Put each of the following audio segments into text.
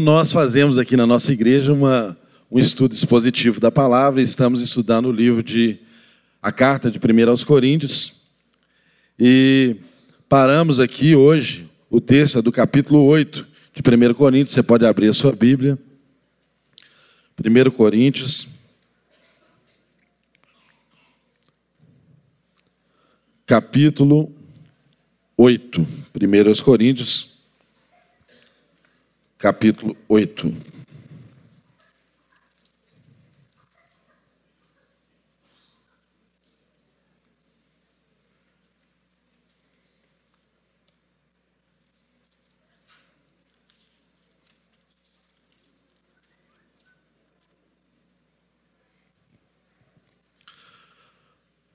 Nós fazemos aqui na nossa igreja uma, um estudo expositivo da palavra, estamos estudando o livro de a carta de 1 aos Coríntios. E paramos aqui hoje, o texto é do capítulo 8 de 1 Coríntios, você pode abrir a sua Bíblia. 1 Coríntios, capítulo 8. 1 Coríntios, capítulo 8.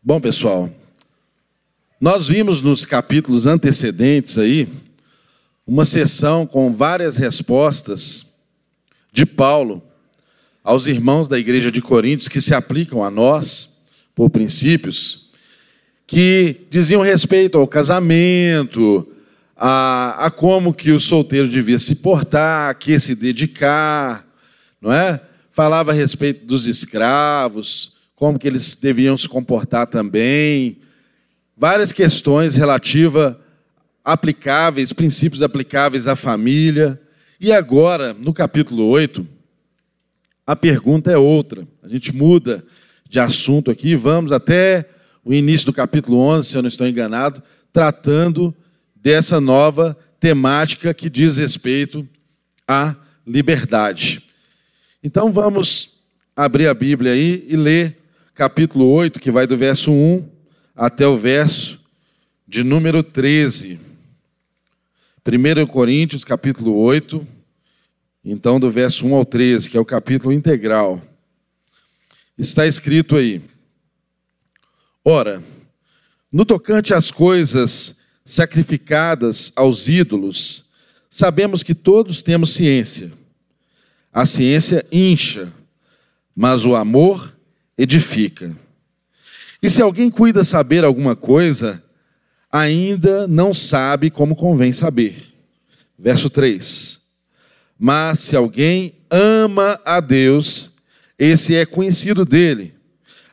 Bom, pessoal, nós vimos nos capítulos antecedentes aí uma sessão com várias respostas de Paulo aos irmãos da igreja de Coríntios que se aplicam a nós por princípios que diziam respeito ao casamento, a, a como que o solteiro devia se portar, a que se dedicar, não é? Falava a respeito dos escravos, como que eles deviam se comportar também, várias questões relativas aplicáveis, princípios aplicáveis à família. E agora, no capítulo 8, a pergunta é outra. A gente muda de assunto aqui, vamos até o início do capítulo 11, se eu não estou enganado, tratando dessa nova temática que diz respeito à liberdade. Então vamos abrir a Bíblia aí e ler capítulo 8, que vai do verso 1 até o verso de número 13. 1 Coríntios, capítulo 8, então do verso 1 ao 13, que é o capítulo integral. Está escrito aí: Ora, no tocante às coisas sacrificadas aos ídolos, sabemos que todos temos ciência. A ciência incha, mas o amor edifica. E se alguém cuida saber alguma coisa, ainda não sabe como convém saber. Verso 3. Mas se alguém ama a Deus, esse é conhecido dele.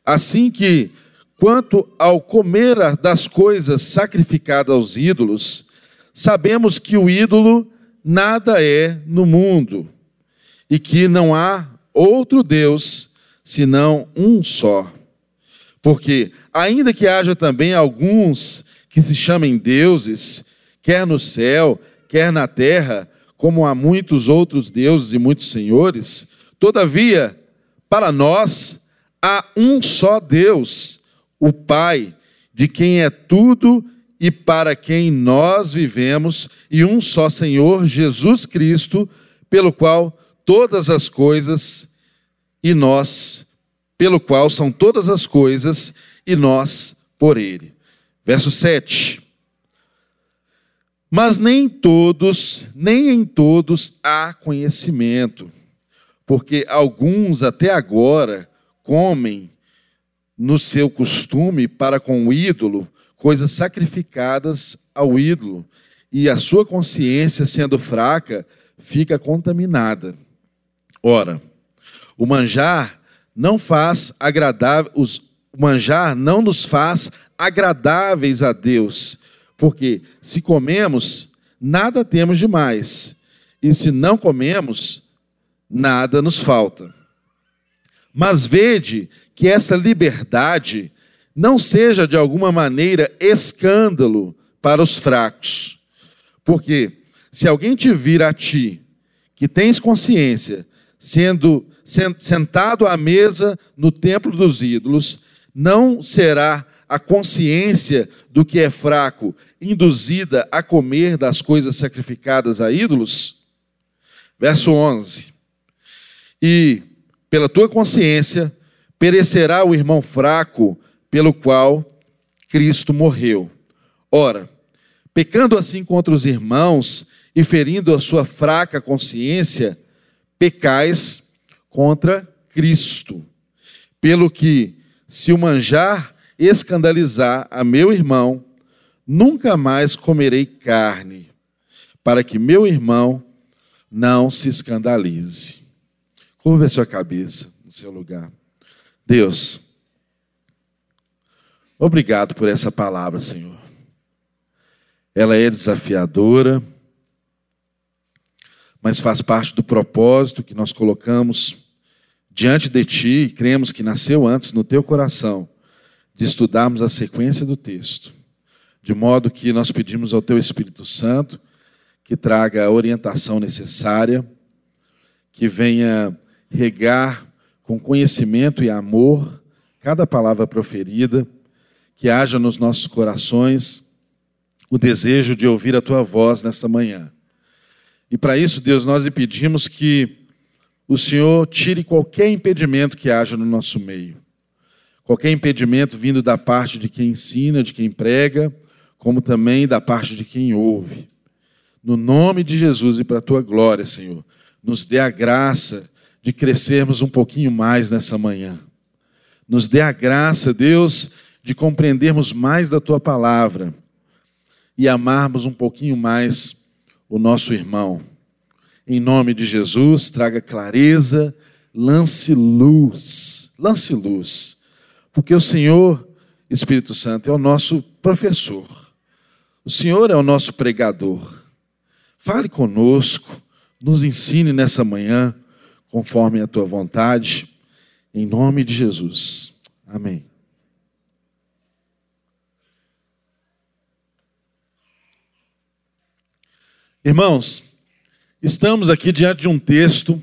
Assim que, quanto ao comer das coisas sacrificadas aos ídolos, sabemos que o ídolo nada é no mundo e que não há outro Deus senão um só. Porque, ainda que haja também alguns que se chamem deuses, quer no céu, quer na terra, como há muitos outros deuses e muitos senhores, todavia, para nós, há um só Deus, o Pai, de quem é tudo e para quem nós vivemos, e um só Senhor, Jesus Cristo, pelo qual todas as coisas e nós pelo qual são todas as coisas, e nós por ele. Verso 7. Mas nem todos, nem em todos há conhecimento, porque alguns até agora comem no seu costume para com o ídolo coisas sacrificadas ao ídolo, e a sua consciência, sendo fraca, fica contaminada. Ora, o manjar não faz agradável, os manjar não nos faz agradáveis a Deus, porque se comemos, nada temos demais, e se não comemos, nada nos falta. Mas vede que essa liberdade não seja de alguma maneira escândalo para os fracos. Porque se alguém te vir a ti, que tens consciência, sendo sentado à mesa no templo dos ídolos, não será a consciência do que é fraco induzida a comer das coisas sacrificadas a ídolos? Verso 11. E pela tua consciência perecerá o irmão fraco pelo qual Cristo morreu. Ora, pecando assim contra os irmãos e ferindo a sua fraca consciência, pecais contra Cristo. Pelo que, se o manjar escandalizar a meu irmão, nunca mais comerei carne, para que meu irmão não se escandalize. Curva a sua cabeça no seu lugar. Deus, obrigado por essa palavra, Senhor. Ela é desafiadora, mas faz parte do propósito que nós colocamos diante de Ti e cremos que nasceu antes no Teu coração de estudarmos a sequência do texto, de modo que nós pedimos ao Teu Espírito Santo que traga a orientação necessária, que venha regar com conhecimento e amor cada palavra proferida, que haja nos nossos corações o desejo de ouvir a tua voz nesta manhã. E para isso, Deus, nós lhe pedimos que o Senhor tire qualquer impedimento que haja no nosso meio. Qualquer impedimento vindo da parte de quem ensina, de quem prega, como também da parte de quem ouve. No nome de Jesus e para a tua glória, Senhor, nos dê a graça de crescermos um pouquinho mais nessa manhã. Nos dê a graça, Deus, de compreendermos mais da tua palavra e amarmos um pouquinho mais o nosso irmão. Em nome de Jesus, traga clareza, lance luz, lance luz, porque o Senhor, Espírito Santo, é o nosso professor, o Senhor é o nosso pregador. Fale conosco, nos ensine nessa manhã conforme a tua vontade, em nome de Jesus. Amém. Irmãos, estamos aqui diante de um texto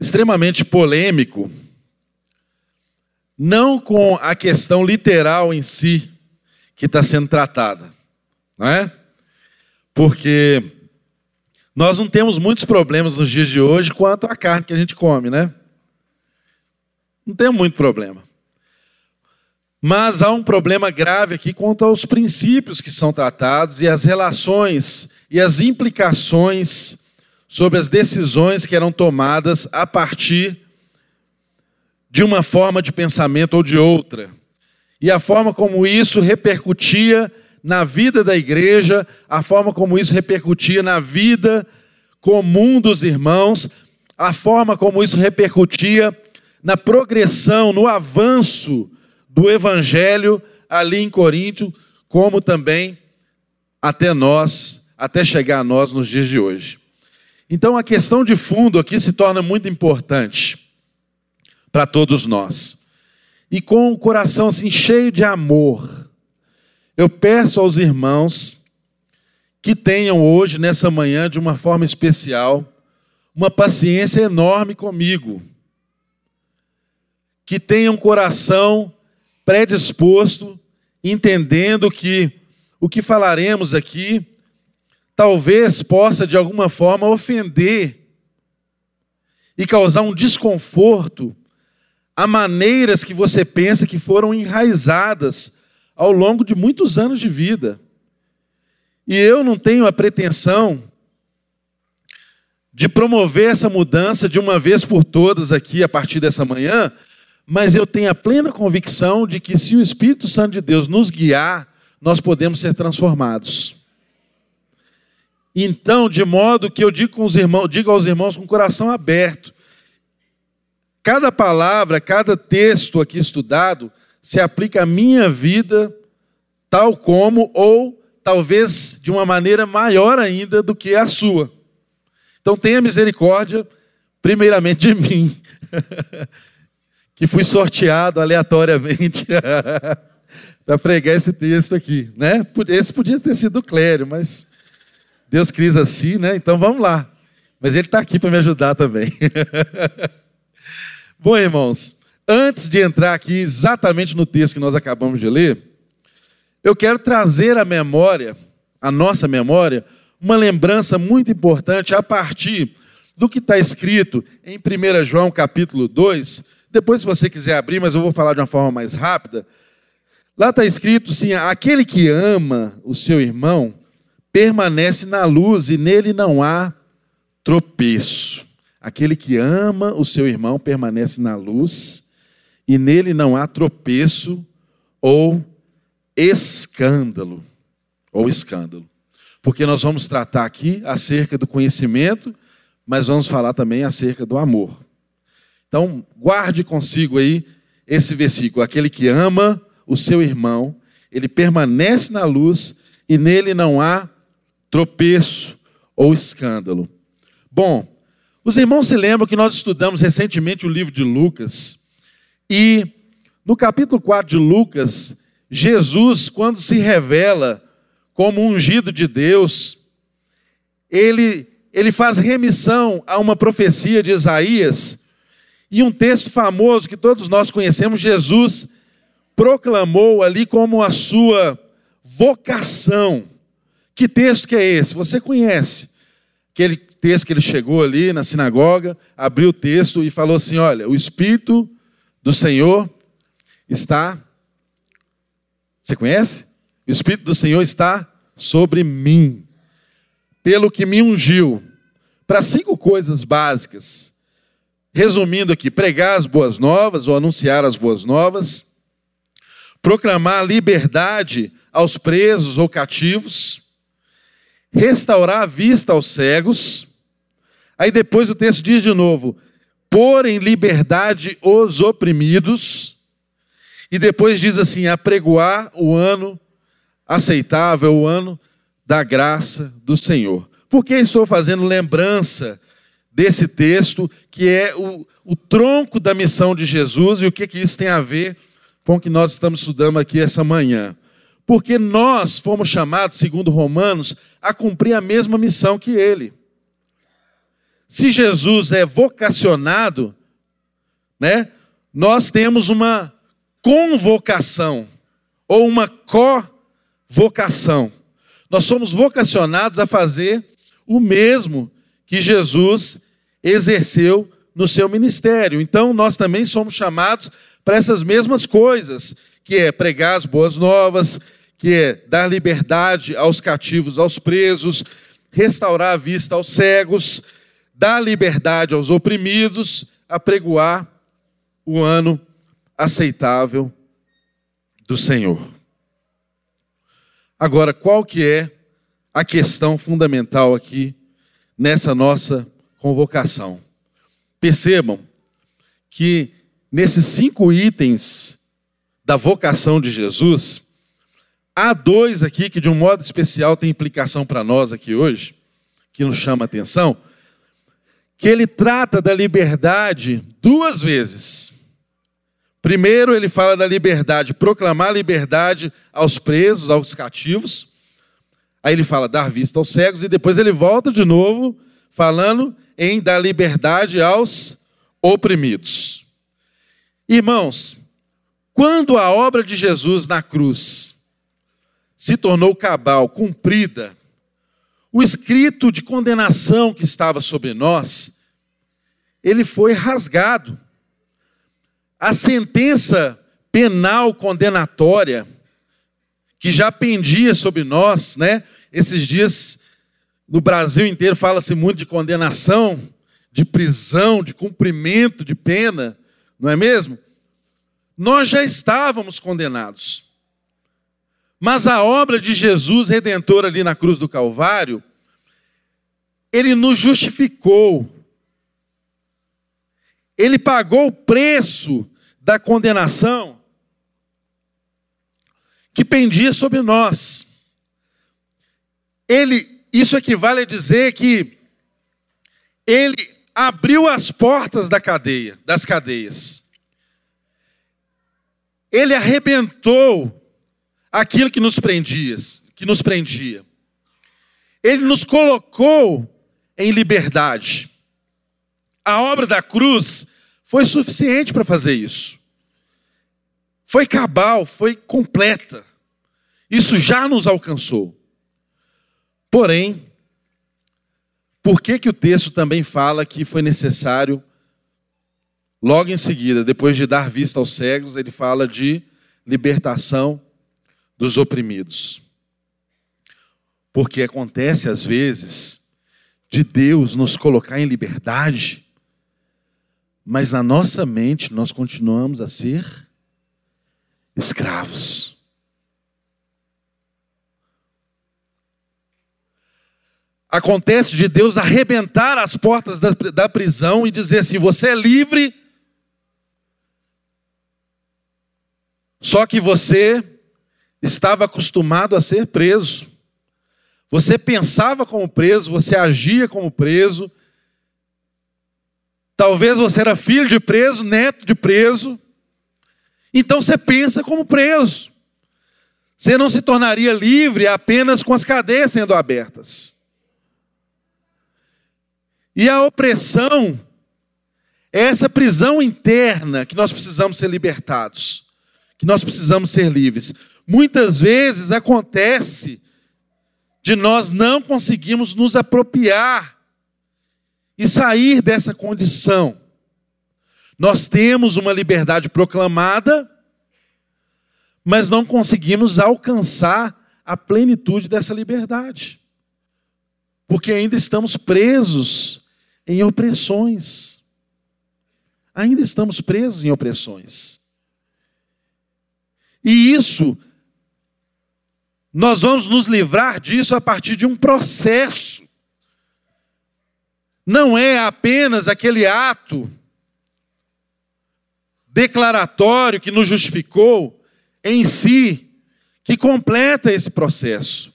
extremamente polêmico, não com a questão literal em si que está sendo tratada, não é? Porque nós não temos muitos problemas nos dias de hoje quanto à carne que a gente come, né? Não tem muito problema. Mas há um problema grave aqui quanto aos princípios que são tratados e as relações e as implicações sobre as decisões que eram tomadas a partir de uma forma de pensamento ou de outra. E a forma como isso repercutia na vida da igreja, a forma como isso repercutia na vida comum dos irmãos, a forma como isso repercutia na progressão, no avanço do evangelho ali em Corinto, como também até nós, até chegar a nós nos dias de hoje. Então a questão de fundo aqui se torna muito importante para todos nós. E com o coração assim cheio de amor, eu peço aos irmãos que tenham hoje, nessa manhã, de uma forma especial, uma paciência enorme comigo. Que tenham um coração predisposto, entendendo que o que falaremos aqui talvez possa de alguma forma ofender e causar um desconforto a maneiras que você pensa que foram enraizadas ao longo de muitos anos de vida. E eu não tenho a pretensão de promover essa mudança de uma vez por todas aqui a partir dessa manhã, mas eu tenho a plena convicção de que se o Espírito Santo de Deus nos guiar, nós podemos ser transformados. Então, de modo que eu digo, irmãos, digo aos irmãos com o coração aberto, cada palavra, cada texto aqui estudado, se aplica à minha vida, tal como, ou talvez de uma maneira maior ainda do que a sua. Então tenha misericórdia, primeiramente de mim, que fui sorteado aleatoriamente para pregar esse texto aqui. Né? Esse podia ter sido o Clério, mas Deus quis assim, né? Então vamos lá. Mas ele está aqui para me ajudar também. Bom, irmãos, antes de entrar aqui exatamente no texto que nós acabamos de ler, eu quero trazer à memória, à nossa memória, uma lembrança muito importante a partir do que está escrito em 1 João capítulo 2. Depois, se você quiser abrir, mas eu vou falar de uma forma mais rápida. Lá está escrito assim: aquele que ama o seu irmão permanece na luz e nele não há tropeço. Aquele que ama o seu irmão permanece na luz e nele não há tropeço ou escândalo. Ou escândalo. porque nós vamos tratar aqui acerca do conhecimento, mas vamos falar também acerca do amor. Então, guarde consigo aí esse versículo: aquele que ama o seu irmão, ele permanece na luz e nele não há tropeço ou escândalo. Bom, os irmãos se lembram que nós estudamos recentemente o livro de Lucas e no capítulo 4 de Lucas, Jesus, quando se revela como ungido de Deus, ele, ele faz remissão a uma profecia de Isaías e um texto famoso que todos nós conhecemos, Jesus proclamou ali como a sua vocação. Que texto que é esse? Você conhece. Aquele texto que ele chegou ali na sinagoga, abriu o texto e falou assim: Olha, o Espírito do Senhor está. Você conhece? O Espírito do Senhor está sobre mim, pelo que me ungiu, para cinco coisas básicas. Resumindo aqui: pregar as boas novas ou anunciar as boas novas, proclamar liberdade aos presos ou cativos, restaurar a vista aos cegos. Aí depois o texto diz de novo: pôr em liberdade os oprimidos. E depois diz assim: apregoar o ano aceitável, o ano da graça do Senhor. Por que estou fazendo lembrança desse texto, que é o, o tronco da missão de Jesus, e o que, que isso tem a ver com o que nós estamos estudando aqui essa manhã? Porque nós fomos chamados, segundo Romanos, a cumprir a mesma missão que ele. Se Jesus é vocacionado, né, nós temos uma convocação ou uma co-vocação. Nós somos vocacionados a fazer o mesmo que Jesus exerceu no seu ministério. Então, nós também somos chamados para essas mesmas coisas, que é pregar as boas novas, que é dar liberdade aos cativos, aos presos, restaurar a vista aos cegos, dar liberdade aos oprimidos, apregoar o ano aceitável do Senhor. Agora, qual que é a questão fundamental aqui nessa nossa convocação? Percebam que nesses cinco itens da vocação de Jesus, há dois aqui que de um modo especial tem implicação para nós aqui hoje, que nos chama a atenção, que ele trata da liberdade duas vezes. Primeiro, ele fala da liberdade, proclamar liberdade aos presos, aos cativos. Aí ele fala dar vista aos cegos, e depois ele volta de novo, falando em dar liberdade aos oprimidos. Irmãos, quando a obra de Jesus na cruz se tornou cabal, cumprida, o escrito de condenação que estava sobre nós, ele foi rasgado a sentença penal condenatória que já pendia sobre nós, né? Esses dias no Brasil inteiro fala-se muito de condenação, de prisão, de cumprimento de pena, não é mesmo? Nós já estávamos condenados. Mas a obra de Jesus redentor ali na cruz do Calvário, ele nos justificou. Ele pagou o preço da condenação que pendia sobre nós. Ele, isso equivale a dizer que ele abriu as portas da cadeia, das cadeias. Ele arrebentou aquilo que nos prendia, que nos prendia. Ele nos colocou em liberdade. A obra da cruz foi suficiente para fazer isso. Foi cabal, foi completa. Isso já nos alcançou. Porém, por que, que o texto também fala que foi necessário, logo em seguida, depois de dar vista aos cegos, ele fala de libertação dos oprimidos? Porque acontece às vezes de Deus nos colocar em liberdade mas na nossa mente nós continuamos a ser escravos. acontece de Deus arrebentar as portas da, da prisão e dizer assim: você é livre, só que você estava acostumado a ser preso. Você pensava como preso, você agia como preso. Talvez você era filho de preso, neto de preso. Então você pensa como preso. Você não se tornaria livre apenas com as cadeias sendo abertas. E a opressão é essa prisão interna que nós precisamos ser libertados, que nós precisamos ser livres. Muitas vezes acontece de nós não conseguirmos nos apropriar e sair dessa condição. Nós temos uma liberdade proclamada, mas não conseguimos alcançar a plenitude dessa liberdade. Porque ainda estamos presos em opressões. Ainda estamos presos em opressões. E isso, nós vamos nos livrar disso a partir de um processo. Não é apenas aquele ato declaratório que nos justificou em si que completa esse processo.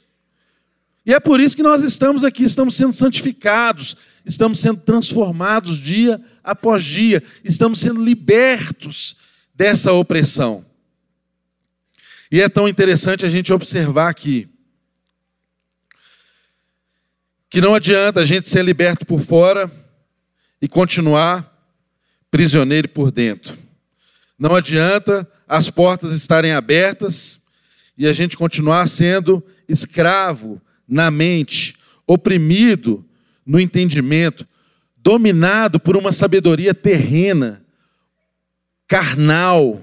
E é por isso que nós estamos aqui, estamos sendo santificados, estamos sendo transformados dia após dia, estamos sendo libertos dessa opressão. E é tão interessante a gente observar aqui que não adianta a gente ser liberto por fora e continuar prisioneiro por dentro. Não adianta as portas estarem abertas e a gente continuar sendo escravo na mente, oprimido no entendimento, dominado por uma sabedoria terrena, carnal,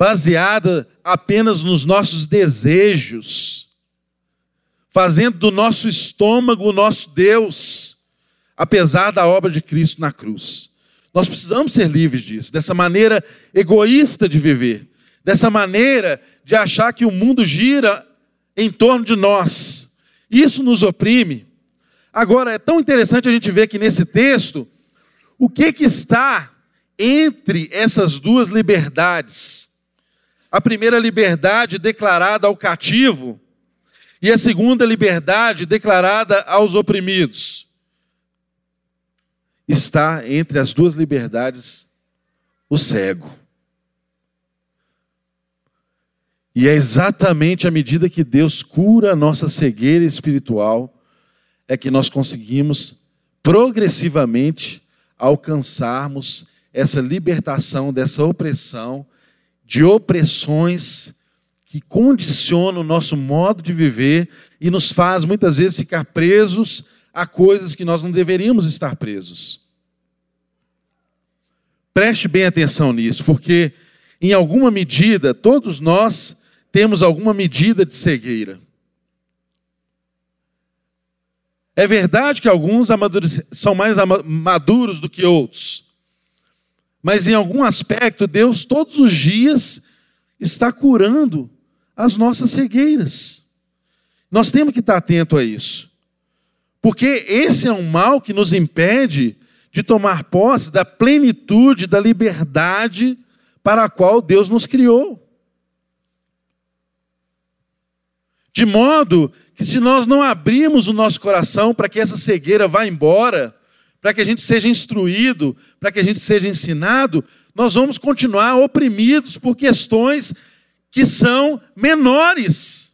baseada apenas nos nossos desejos, fazendo do nosso estômago o nosso Deus, apesar da obra de Cristo na cruz. Nós precisamos ser livres disso, dessa maneira egoísta de viver, dessa maneira de achar que o mundo gira em torno de nós. Isso nos oprime. Agora, é tão interessante a gente ver que nesse texto, o que, que está entre essas duas liberdades. A primeira liberdade declarada ao cativo e a segunda liberdade declarada aos oprimidos. Está entre as duas liberdades o cego. E é exatamente à medida que Deus cura a nossa cegueira espiritual, é que nós conseguimos progressivamente alcançarmos essa libertação dessa opressão, de opressões que condicionam o nosso modo de viver e nos faz muitas vezes ficar presos a coisas que nós não deveríamos estar presos. Preste bem atenção nisso, porque em alguma medida todos nós temos alguma medida de cegueira. É verdade que alguns são mais maduros do que outros, mas em algum aspecto, Deus todos os dias está curando as nossas cegueiras. Nós temos que estar atento a isso, porque esse é um mal que nos impede de tomar posse da plenitude, da liberdade para a qual Deus nos criou. De modo que, se nós não abrirmos o nosso coração para que essa cegueira vá embora, para que a gente seja instruído, para que a gente seja ensinado, nós vamos continuar oprimidos por questões que são menores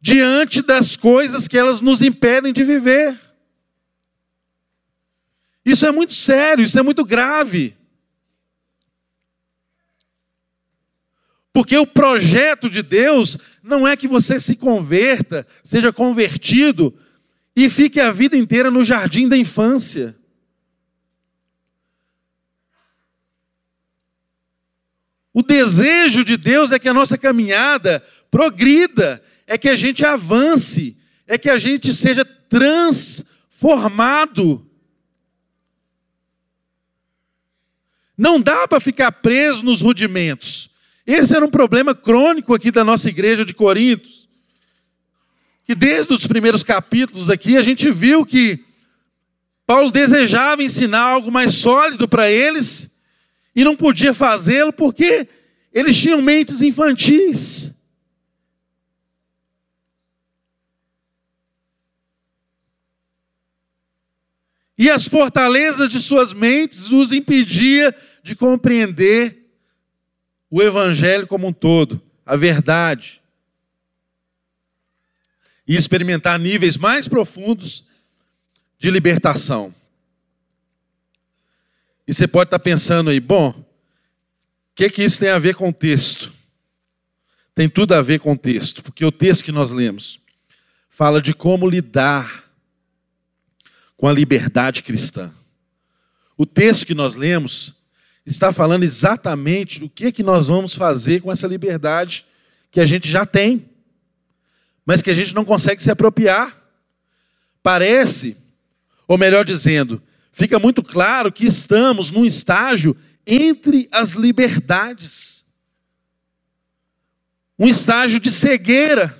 diante das coisas que elas nos impedem de viver. Isso é muito sério, isso é muito grave. Porque o projeto de Deus não é que você se converta, seja convertido e fique a vida inteira no jardim da infância. O desejo de Deus é que a nossa caminhada progrida, é que a gente avance, é que a gente seja transformado. Não dá para ficar preso nos rudimentos. Esse era um problema crônico aqui da nossa igreja de Corintos. Que desde os primeiros capítulos aqui a gente viu que Paulo desejava ensinar algo mais sólido para eles e não podia fazê-lo porque eles tinham mentes infantis. E as fortalezas de suas mentes os impedia de compreender o evangelho como um todo, a verdade. E experimentar níveis mais profundos de libertação. E você pode estar pensando aí, bom, o que, que isso tem a ver com o texto? Tem tudo a ver com o texto, porque o texto que nós lemos fala de como lidar com a liberdade cristã. O texto que nós lemos está falando exatamente do que, que nós vamos fazer com essa liberdade que a gente já tem, mas que a gente não consegue se apropriar. Parece, ou melhor dizendo, fica muito claro que estamos num estágio entre as liberdades um estágio de cegueira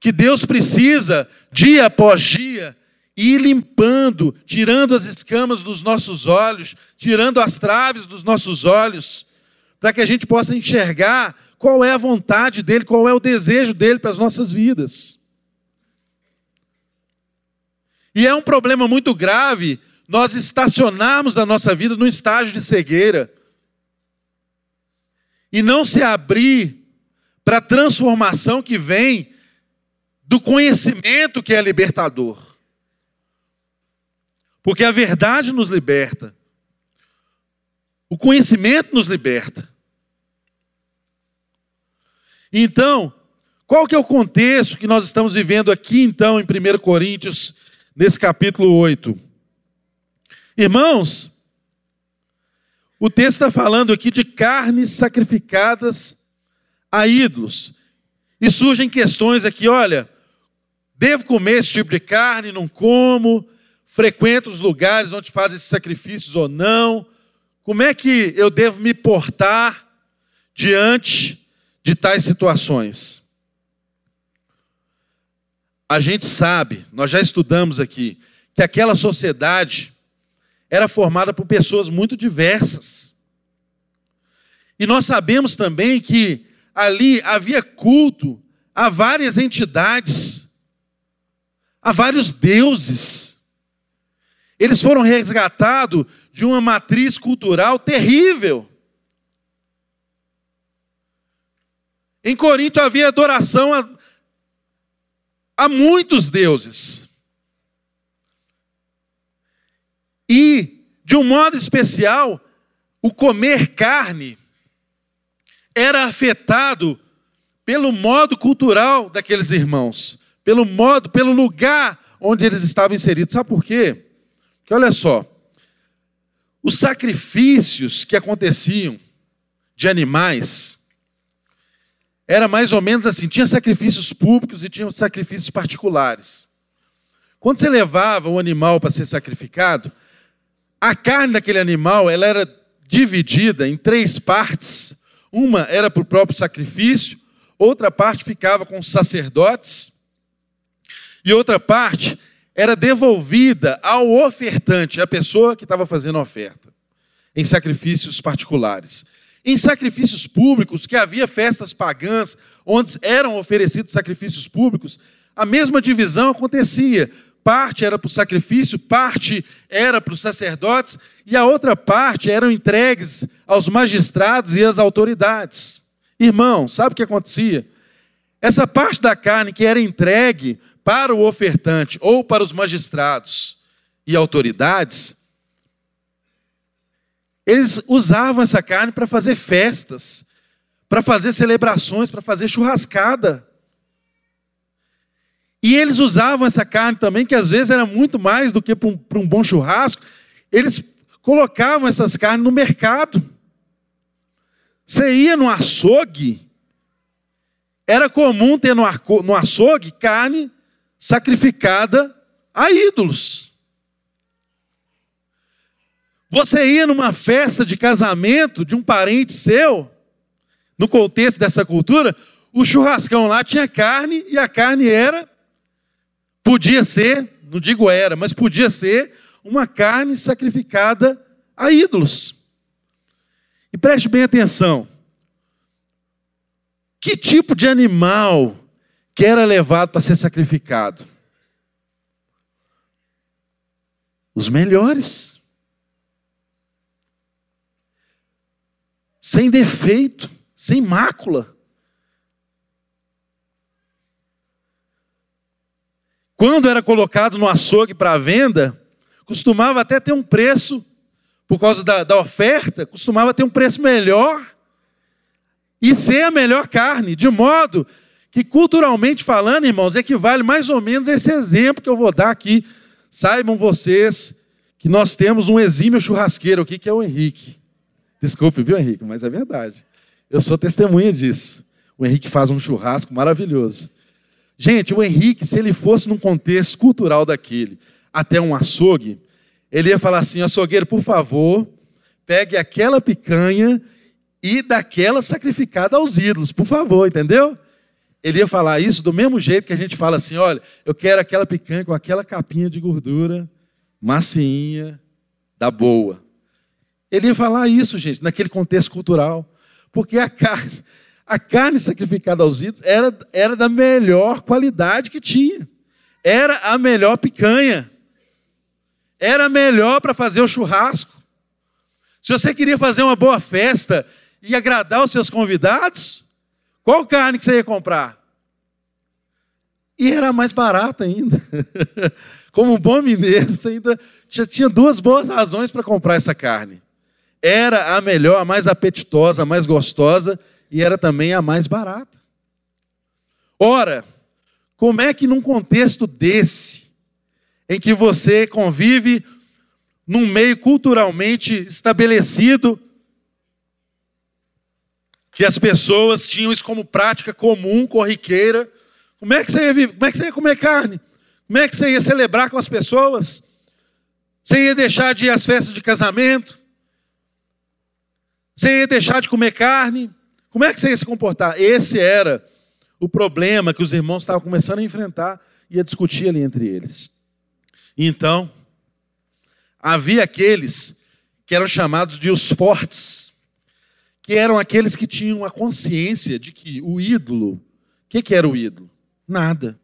que Deus precisa, dia após dia, ir limpando, tirando as escamas dos nossos olhos, tirando as traves dos nossos olhos, para que a gente possa enxergar qual é a vontade dEle, qual é o desejo dEle para as nossas vidas. E é um problema muito grave nós estacionarmos na nossa vida num estágio de cegueira e não se abrir para a transformação que vem do conhecimento que é libertador. Porque a verdade nos liberta. O conhecimento nos liberta. Então, qual que é o contexto que nós estamos vivendo aqui então em 1 Coríntios, nesse capítulo 8? Irmãos, o texto está falando aqui de carnes sacrificadas a ídolos. E surgem questões aqui, olha, Devo comer esse tipo de carne? Não como? Frequento os lugares onde fazem esses sacrifícios ou não? Como é que eu devo me portar diante de tais situações? A gente sabe, nós já estudamos aqui, que aquela sociedade era formada por pessoas muito diversas. E nós sabemos também que ali havia culto a várias entidades a vários deuses. Eles foram resgatados de uma matriz cultural terrível. Em Corinto havia adoração a, a muitos deuses. E, de um modo especial, o comer carne era afetado pelo modo cultural daqueles irmãos pelo modo, pelo lugar onde eles estavam inseridos. Sabe por quê? Porque olha só, os sacrifícios que aconteciam de animais era mais ou menos assim, tinha sacrifícios públicos e tinha sacrifícios particulares. Quando você levava o animal para ser sacrificado, a carne daquele animal ela era dividida em três partes. Uma era para o próprio sacrifício, outra parte ficava com os sacerdotes e outra parte era devolvida ao ofertante, a pessoa que estava fazendo a oferta, em sacrifícios particulares. Em sacrifícios públicos, que havia festas pagãs, onde eram oferecidos sacrifícios públicos, a mesma divisão acontecia. Parte era para o sacrifício, parte era para os sacerdotes, e a outra parte eram entregues aos magistrados e às autoridades. Irmão, sabe o que acontecia? Essa parte da carne que era entregue para o ofertante ou para os magistrados e autoridades, eles usavam essa carne para fazer festas, para fazer celebrações, para fazer churrascada. E eles usavam essa carne também, que às vezes era muito mais do que para um, um bom churrasco, eles colocavam essas carnes no mercado. Você ia no açougue, era comum ter no açougue carne sacrificada a ídolos. Você ia numa festa de casamento de um parente seu, no contexto dessa cultura, o churrascão lá tinha carne e a carne era, podia ser, não digo era, mas podia ser uma carne sacrificada a ídolos. E preste bem atenção. Que tipo de animal que era levado para ser sacrificado? Os melhores. Sem defeito, sem mácula. Quando era colocado no açougue para venda, costumava até ter um preço, por causa da, da oferta, costumava ter um preço melhor e ser a melhor carne, de modo que culturalmente falando, irmãos, equivale mais ou menos a esse exemplo que eu vou dar aqui. Saibam vocês que nós temos um exímio churrasqueiro aqui, que é o Henrique. Desculpe, viu, Henrique, mas é verdade. Eu sou testemunha disso. O Henrique faz um churrasco maravilhoso. Gente, o Henrique, se ele fosse num contexto cultural daquele, até um açougue, ele ia falar assim: açougueiro, por favor, pegue aquela picanha e daquela sacrificada aos ídolos, por favor, entendeu? Ele ia falar isso do mesmo jeito que a gente fala assim: olha, eu quero aquela picanha com aquela capinha de gordura, massinha, da boa. Ele ia falar isso, gente, naquele contexto cultural. Porque a carne, a carne sacrificada aos ídolos era, era da melhor qualidade que tinha. Era a melhor picanha. Era melhor para fazer o churrasco. Se você queria fazer uma boa festa e agradar os seus convidados, qual carne que você ia comprar? E era mais barata ainda. Como um bom mineiro, você ainda já tinha duas boas razões para comprar essa carne. Era a melhor, a mais apetitosa, a mais gostosa e era também a mais barata. Ora, como é que num contexto desse, em que você convive num meio culturalmente estabelecido, que as pessoas tinham isso como prática comum, corriqueira, como é que você ia, viver? Como é que você ia comer carne? Como é que você ia celebrar com as pessoas? Você ia deixar de ir às festas de casamento? Você ia deixar de comer carne? Como é que você ia se comportar? Esse era o problema que os irmãos estavam começando a enfrentar e a discutir ali entre eles. Então, havia aqueles que eram chamados de os fortes, que eram aqueles que tinham a consciência de que o ídolo, o que, que era o ídolo? Nada.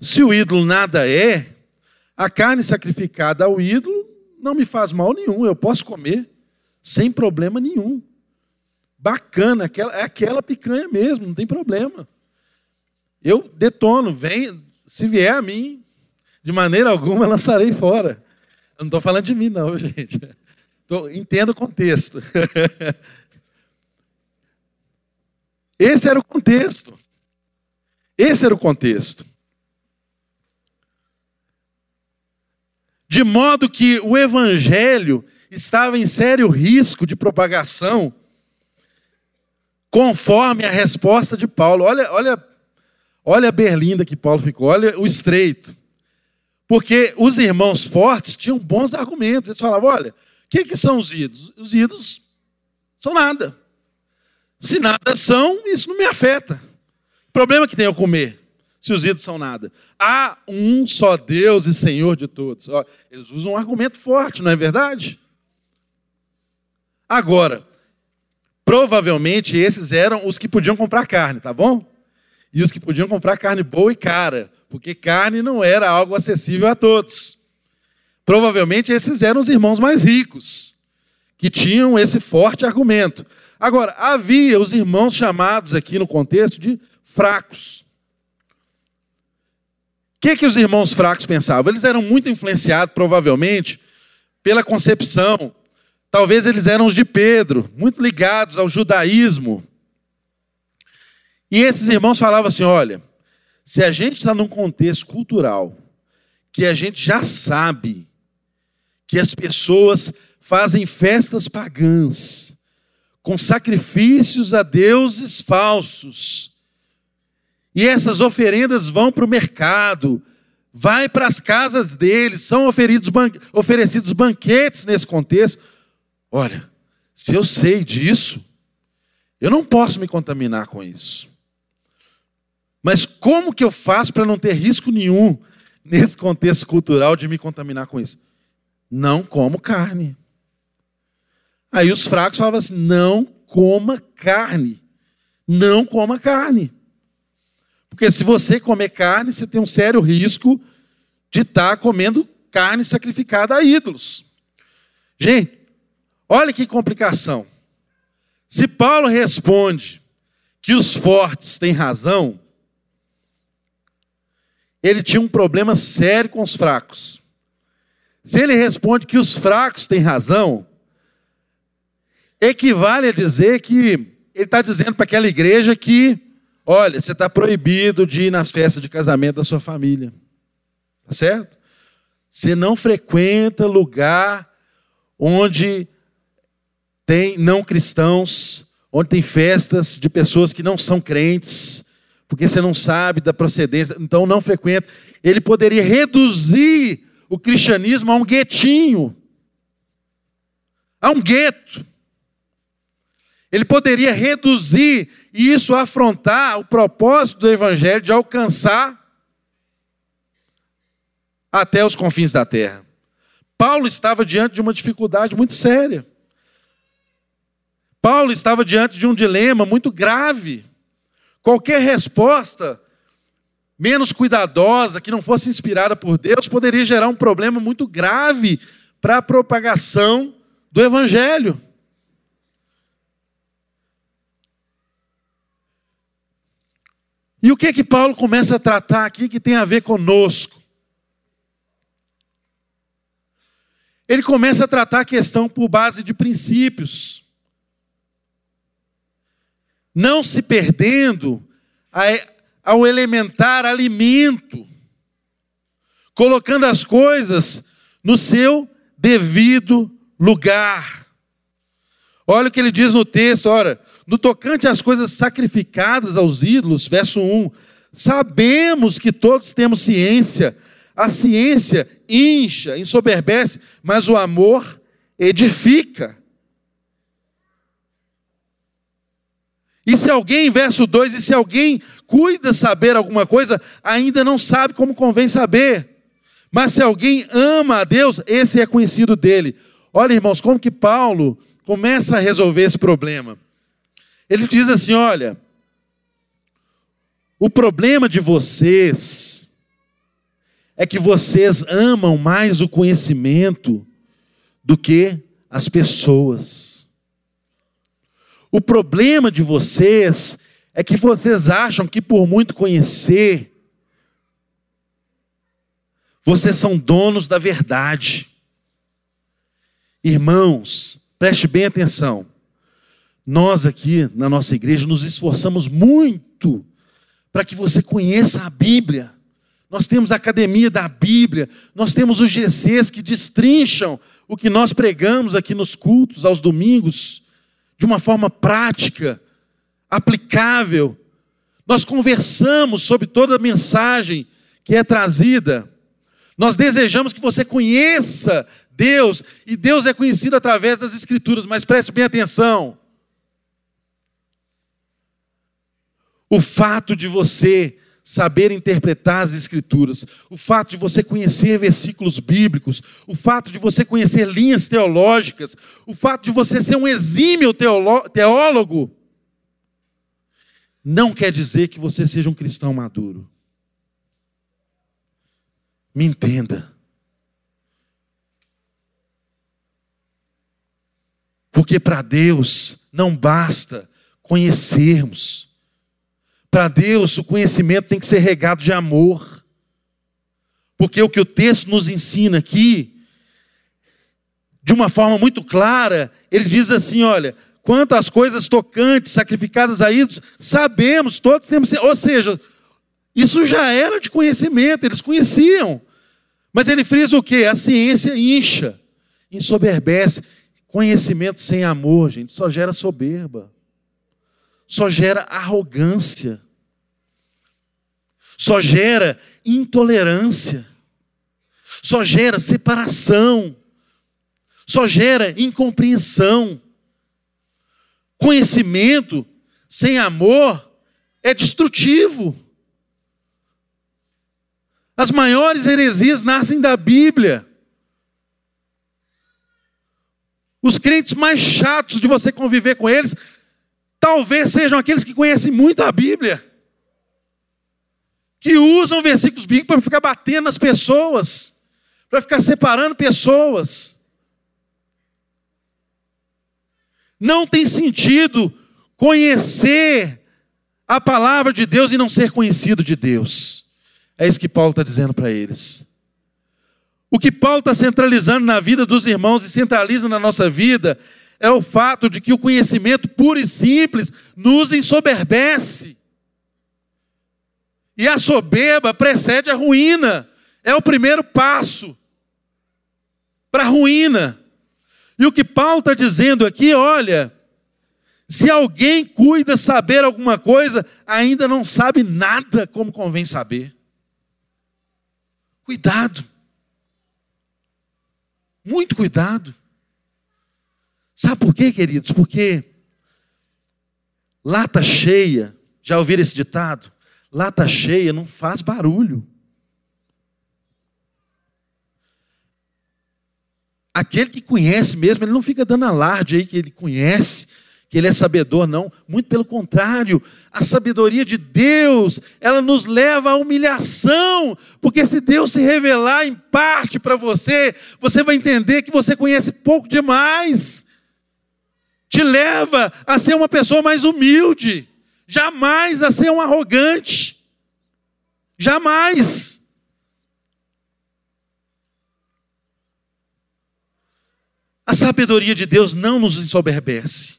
Se o ídolo nada é, a carne sacrificada ao ídolo não me faz mal nenhum, eu posso comer sem problema nenhum bacana, aquela, é aquela picanha mesmo, não tem problema. Eu detono, vem, se vier a mim, de maneira alguma lançarei fora. Eu não estou falando de mim, não, gente. Tô, entendo o contexto. Esse era o contexto. Esse era o contexto. De modo que o evangelho estava em sério risco de propagação conforme a resposta de Paulo. Olha, olha, olha a berlinda que Paulo ficou, olha o estreito. Porque os irmãos fortes tinham bons argumentos. Eles falavam: olha, o que, que são os ídolos? Os ídolos são nada. Se nada são, isso não me afeta. O problema que tem é eu comer, se os ídolos são nada. Há um só Deus e Senhor de todos. Eles usam um argumento forte, não é verdade? Agora, Provavelmente esses eram os que podiam comprar carne, tá bom? E os que podiam comprar carne boa e cara, porque carne não era algo acessível a todos. Provavelmente esses eram os irmãos mais ricos, que tinham esse forte argumento. Agora, havia os irmãos chamados aqui no contexto de fracos. O que, que os irmãos fracos pensavam? Eles eram muito influenciados, provavelmente, pela concepção Talvez eles eram os de Pedro, muito ligados ao judaísmo. E esses irmãos falavam assim: olha, se a gente está num contexto cultural que a gente já sabe que as pessoas fazem festas pagãs, com sacrifícios a deuses falsos, e essas oferendas vão para o mercado, vai para as casas deles, são oferecidos banquetes nesse contexto. Olha, se eu sei disso, Eu não posso me contaminar com isso. Mas como que eu faço para não ter risco nenhum nesse contexto cultural de me contaminar com isso? Não como carne. Aí os fracos falavam assim: não coma carne. Não coma carne. Porque se você comer carne, você tem um sério risco de estar tá comendo carne sacrificada a ídolos. Gente, olha que complicação. Se Paulo responde que os fortes têm razão, ele tinha um problema sério com os fracos. Se ele responde que os fracos têm razão, equivale a dizer que ele está dizendo para aquela igreja que, olha, você está proibido de ir nas festas de casamento da sua família. Tá certo? Você não frequenta lugar onde tem não cristãos, onde tem festas de pessoas que não são crentes, porque você não sabe da procedência, então não frequenta. Ele poderia reduzir o cristianismo a um guetinho, a um gueto. Ele poderia reduzir e isso afrontar o propósito do evangelho de alcançar até os confins da terra. Paulo estava diante de uma dificuldade muito séria. Paulo estava diante de um dilema muito grave. Qualquer resposta menos cuidadosa, que não fosse inspirada por Deus, poderia gerar um problema muito grave para a propagação do Evangelho. E o que que Paulo começa a tratar aqui que tem a ver conosco? Ele começa a tratar a questão por base de princípios. Não se perdendo ao elementar alimento, colocando as coisas no seu devido lugar. Olha o que ele diz no texto, ora, no tocante às coisas sacrificadas aos ídolos, verso 1, sabemos que todos temos ciência, a ciência incha, ensoberbece, mas o amor edifica. E se alguém, verso 2, e se alguém cuida saber alguma coisa, ainda não sabe como convém saber. Mas se alguém ama a Deus, esse é conhecido dele. Olha, irmãos, como que Paulo começa a resolver esse problema. Ele diz assim: olha, o problema de vocês é que vocês amam mais o conhecimento do que as pessoas. O problema de vocês é que vocês acham que por muito conhecer, vocês são donos da verdade. Irmãos, preste bem atenção. Nós aqui na nossa igreja nos esforçamos muito para que você conheça a Bíblia. Nós temos a academia da Bíblia, nós temos os GCs que destrincham o que nós pregamos aqui nos cultos aos domingos, de uma forma prática, aplicável. Nós conversamos sobre toda a mensagem que é trazida. Nós desejamos que você conheça Deus, e Deus é conhecido através das Escrituras, mas preste bem atenção. O fato de você saber interpretar as Escrituras, o fato de você conhecer versículos bíblicos, o fato de você conhecer linhas teológicas, o fato de você ser um exímio teólogo, não quer dizer que você seja um cristão maduro. Me entenda. Porque para Deus não basta conhecermos, para Deus, o conhecimento tem que ser regado de amor. Porque o que o texto nos ensina aqui, de uma forma muito clara, ele diz assim: olha, quanto às coisas tocantes, sacrificadas a ídolos, sabemos, todos temos. Ou seja, isso já era de conhecimento, eles conheciam. Mas ele frisa o quê? A ciência incha, ensoberbece. Conhecimento sem amor, gente, só gera soberba, só gera arrogância só gera intolerância, só gera separação, só gera incompreensão. Conhecimento sem amor é destrutivo. As maiores heresias nascem da Bíblia. Os crentes mais chatos de você conviver com eles, talvez sejam aqueles que conhecem muito a Bíblia, que usam versículos bíblicos para ficar batendo nas pessoas, para ficar separando pessoas. Não tem sentido conhecer a palavra de Deus e não ser conhecido de Deus. É isso que Paulo está dizendo para eles. O que Paulo está centralizando na vida dos irmãos e centraliza na nossa vida é o fato de que o conhecimento puro e simples nos ensoberbece. E a soberba precede a ruína. É o primeiro passo para a ruína. E o que Paulo está dizendo aqui, olha, se alguém cuida saber alguma coisa, ainda não sabe nada como convém saber. Cuidado. Muito cuidado. Sabe por quê, queridos? Porque lata cheia, já ouviram esse ditado? Lata cheia não faz barulho. Aquele que conhece mesmo, ele não fica dando alarde aí que ele conhece, que ele é sabedor, não. Muito pelo contrário, a sabedoria de Deus, ela nos leva à humilhação, porque se Deus se revelar em parte para você, você vai entender que você conhece pouco demais. Te leva a ser uma pessoa mais humilde, jamais a ser um arrogante. Jamais. A sabedoria de Deus não nos ensoberbece.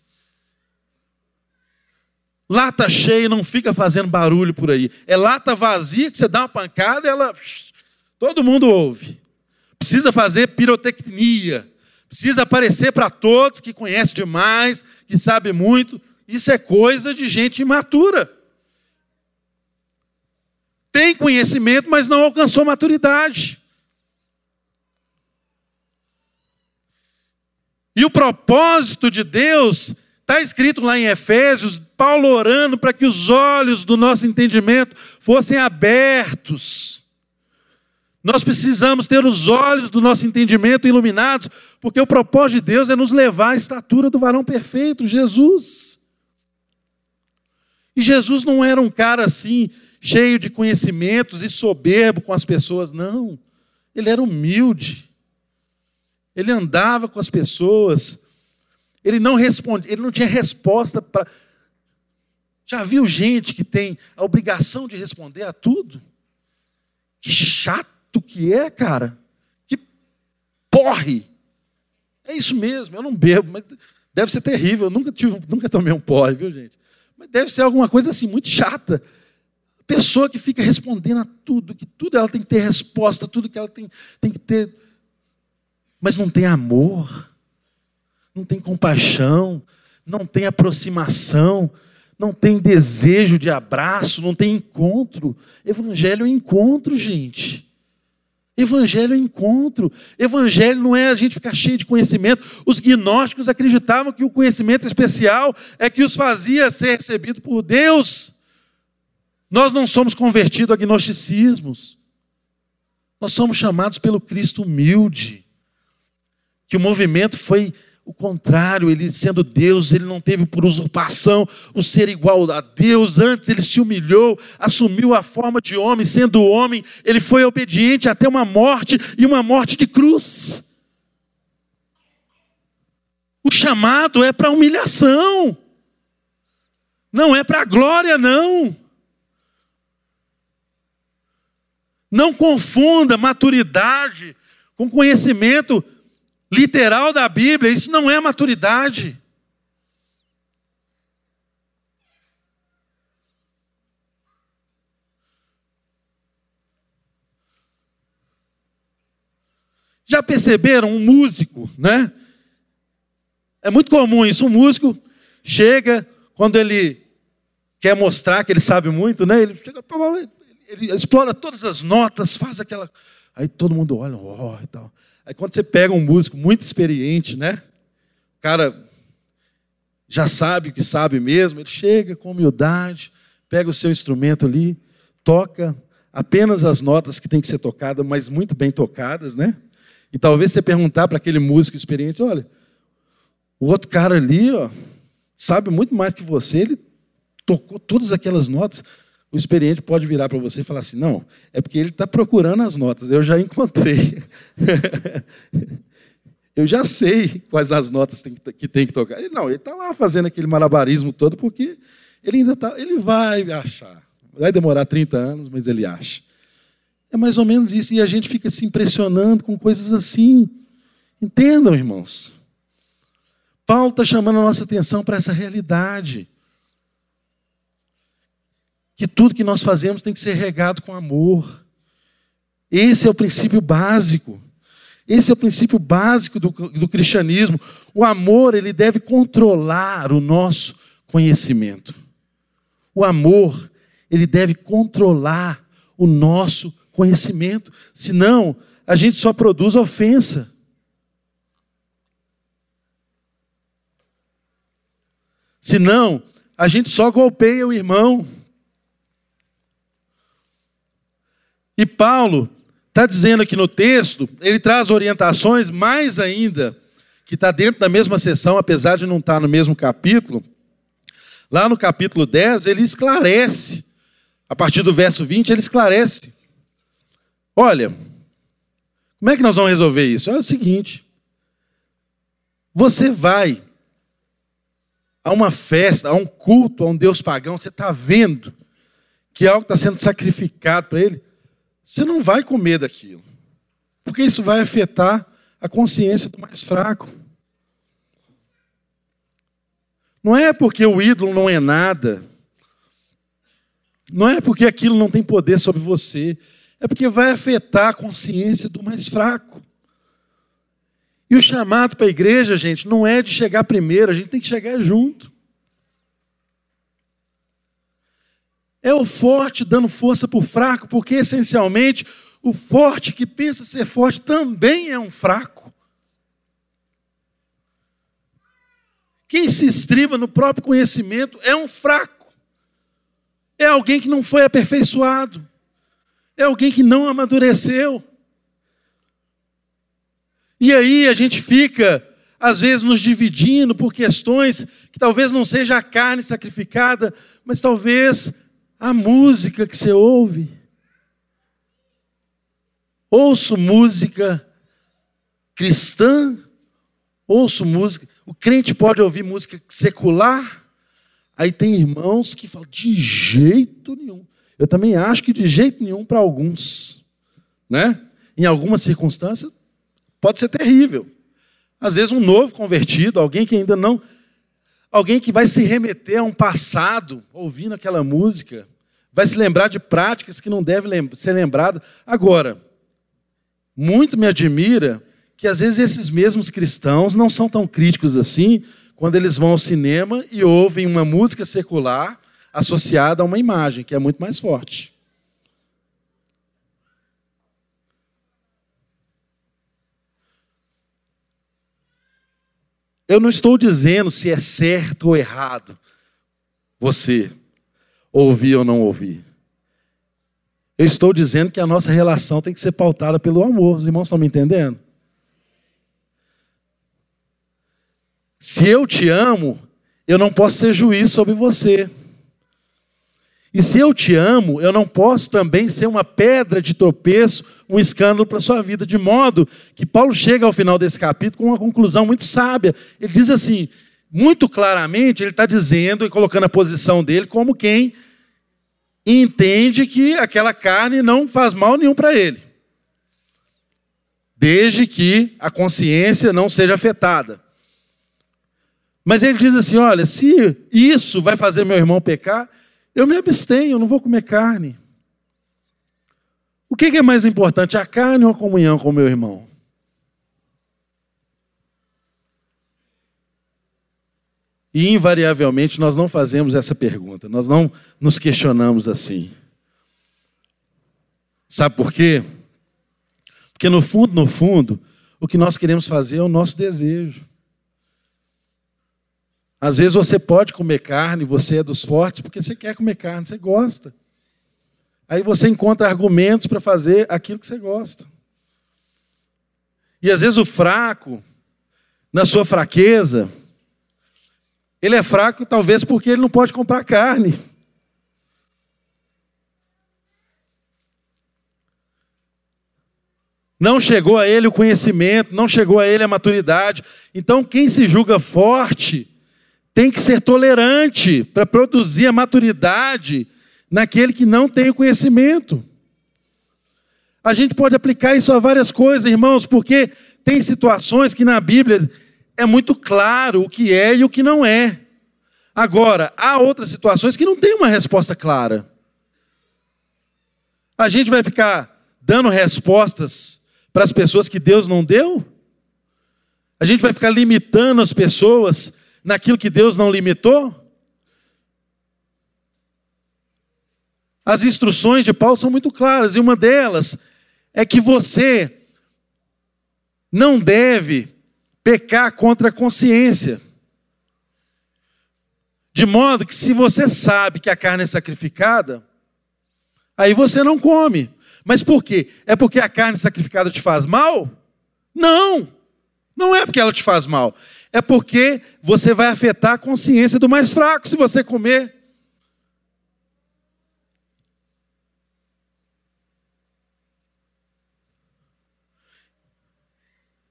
Lata cheia não fica fazendo barulho por aí. É lata vazia que você dá uma pancada ela. Todo mundo ouve. Precisa fazer pirotecnia. Precisa aparecer para todos que conhece demais, que sabe muito. Isso é coisa de gente imatura. Tem conhecimento, mas não alcançou maturidade. E o propósito de Deus está escrito lá em Efésios, Paulo orando para que os olhos do nosso entendimento fossem abertos. Nós precisamos ter os olhos do nosso entendimento iluminados, porque o propósito de Deus é nos levar à estatura do varão perfeito, Jesus. E Jesus não era um cara assim, cheio de conhecimentos e soberbo com as pessoas, não. Ele era humilde ele andava com as pessoas, ele não respondia, ele não tinha resposta para. Já viu gente que tem a obrigação de responder a tudo? Que chato que é, cara. Que porre. É isso mesmo, eu não bebo, mas deve ser terrível. Eu nunca, tive, nunca tomei um porre, viu, gente? Mas deve ser alguma coisa assim, muito chata. Pessoa que fica respondendo a tudo, que tudo ela tem que ter resposta, tudo que ela tem, tem que ter mas não tem amor, não tem compaixão, não tem aproximação, não tem desejo de abraço, não tem encontro. Evangelho é encontro, gente. Evangelho é encontro. Evangelho não é a gente ficar cheio de conhecimento. Os gnósticos acreditavam que o conhecimento especial é que os fazia ser recebido por Deus. Nós não somos convertidos a gnosticismos. Nós somos chamados pelo Cristo humilde que o movimento foi o contrário, ele sendo Deus, ele não teve por usurpação o ser igual a Deus, antes ele se humilhou, assumiu a forma de homem, sendo homem, ele foi obediente até uma morte e uma morte de cruz. O chamado é para humilhação, não é para glória, não. Não confunda maturidade com conhecimento literal da Bíblia, isso não é maturidade. Já perceberam um músico, né? É muito comum isso. Um músico chega, quando ele quer mostrar que ele sabe muito, né? Ele, chega, ele explora todas as notas, faz aquela. Aí todo mundo olha, oh, e tal. Aí quando você pega um músico muito experiente, né? O cara já sabe o que sabe mesmo, ele chega com humildade, pega o seu instrumento ali, toca apenas as notas que tem que ser tocadas, mas muito bem tocadas, né? E talvez você perguntar para aquele músico experiente, olha, o outro cara ali, ó, sabe muito mais que você, ele tocou todas aquelas notas. O experiente pode virar para você e falar assim: não, é porque ele está procurando as notas, eu já encontrei. eu já sei quais as notas que tem que tocar. Não, ele está lá fazendo aquele malabarismo todo porque ele ainda está, ele vai achar. Vai demorar 30 anos, mas ele acha. É mais ou menos isso. E a gente fica se impressionando com coisas assim. Entendam, irmãos. Paulo está chamando a nossa atenção para essa realidade. Que tudo que nós fazemos tem que ser regado com amor. Esse é o princípio básico. Esse é o princípio básico do, do cristianismo. O amor, ele deve controlar o nosso conhecimento. O amor, ele deve controlar o nosso conhecimento. Senão, a gente só produz ofensa. Senão, a gente só golpeia o irmão. E Paulo está dizendo aqui no texto, ele traz orientações mais ainda, que está dentro da mesma sessão, apesar de não estar tá no mesmo capítulo. Lá no capítulo 10, ele esclarece, a partir do verso 20, ele esclarece. Olha, como é que nós vamos resolver isso? É o seguinte: você vai a uma festa, a um culto, a um Deus pagão, você está vendo que algo está sendo sacrificado para ele, você não vai comer daquilo, porque isso vai afetar a consciência do mais fraco. Não é porque o ídolo não é nada, não é porque aquilo não tem poder sobre você, é porque vai afetar a consciência do mais fraco. E o chamado para a igreja, gente, não é de chegar primeiro, a gente tem que chegar junto. É o forte dando força para o fraco, porque essencialmente o forte que pensa ser forte também é um fraco. Quem se estriba no próprio conhecimento é um fraco. É alguém que não foi aperfeiçoado. É alguém que não amadureceu. E aí a gente fica, às vezes, nos dividindo por questões que talvez não seja a carne sacrificada, mas talvez a música que você ouve. Ouço música cristã, ouço música. O crente pode ouvir música secular. Aí tem irmãos que falam, de jeito nenhum. Eu também acho que de jeito nenhum para alguns. Né? Em algumas circunstâncias, pode ser terrível. Às vezes, um novo convertido, alguém que ainda não. Alguém que vai se remeter a um passado, ouvindo aquela música, vai se lembrar de práticas que não devem ser lembradas. Agora, muito me admira que às vezes esses mesmos cristãos não são tão críticos assim quando eles vão ao cinema e ouvem uma música secular associada a uma imagem, que é muito mais forte. Eu não estou dizendo se é certo ou errado você ouvir ou não ouvir. Eu estou dizendo que a nossa relação tem que ser pautada pelo amor. Os irmãos estão me entendendo? Se eu te amo, eu não posso ser juiz sobre você. E se eu te amo, eu não posso também ser uma pedra de tropeço, um escândalo para a sua vida. De modo que Paulo chega ao final desse capítulo com uma conclusão muito sábia. Ele diz assim, muito claramente, ele está dizendo e colocando a posição dele como quem entende que aquela carne não faz mal nenhum para ele. Desde que a consciência não seja afetada. Mas ele diz assim: olha, se isso vai fazer meu irmão pecar, eu me abstenho, eu não vou comer carne. O que é mais importante, a carne ou a comunhão com o meu irmão? E invariavelmente nós não fazemos essa pergunta, nós não nos questionamos assim. Sabe por quê? Porque no fundo, no fundo, o que nós queremos fazer é o nosso desejo. Às vezes você pode comer carne, você é dos fortes, porque você quer comer carne, você gosta. Aí você encontra argumentos para fazer aquilo que você gosta. E às vezes o fraco, na sua fraqueza, ele é fraco talvez porque ele não pode comprar carne. Não chegou a ele o conhecimento, não chegou a ele a maturidade. Então, quem se julga forte tem que ser tolerante para produzir a maturidade naquele que não tem o conhecimento. A gente pode aplicar isso a várias coisas, irmãos, porque tem situações que na Bíblia é muito claro o que é e o que não é. Agora, há outras situações que não tem uma resposta clara. A gente vai ficar dando respostas para as pessoas que Deus não deu? A gente vai ficar limitando as pessoas naquilo que Deus não limitou? As instruções de Paulo são muito claras, e uma delas é que você não deve pecar contra a consciência. De modo que, se você sabe que a carne é sacrificada, aí você não come. Mas por quê? É porque a carne sacrificada te faz mal? Não, não é porque ela te faz mal. É porque você vai afetar a consciência do mais fraco se você comer.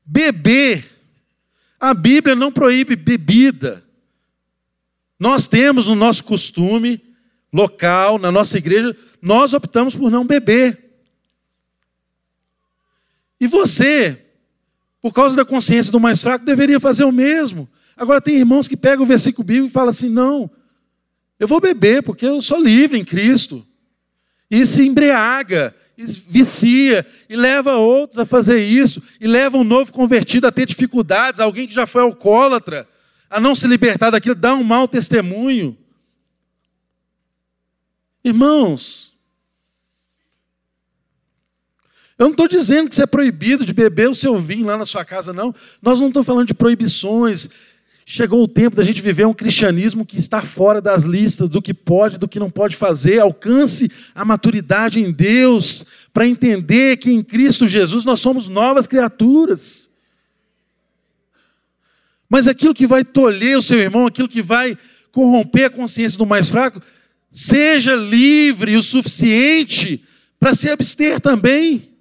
Beber. A Bíblia não proíbe bebida. Nós temos no nosso costume local, na nossa igreja, nós optamos por não beber. E você, por causa da consciência do mais fraco, deveria fazer o mesmo. Agora, tem irmãos que pegam o versículo bíblico e falam assim: não, eu vou beber porque eu sou livre em Cristo. E se embriaga, e vicia, e leva outros a fazer isso, e leva um novo convertido a ter dificuldades, alguém que já foi alcoólatra, a não se libertar daquilo, dá um mau testemunho. Irmãos, eu não estou dizendo que você é proibido de beber o seu vinho lá na sua casa, não. Nós não estamos falando de proibições. Chegou o tempo da gente viver um cristianismo que está fora das listas do que pode, do que não pode fazer. Alcance a maturidade em Deus para entender que em Cristo Jesus nós somos novas criaturas. Mas aquilo que vai tolher o seu irmão, aquilo que vai corromper a consciência do mais fraco, seja livre o suficiente para se abster também.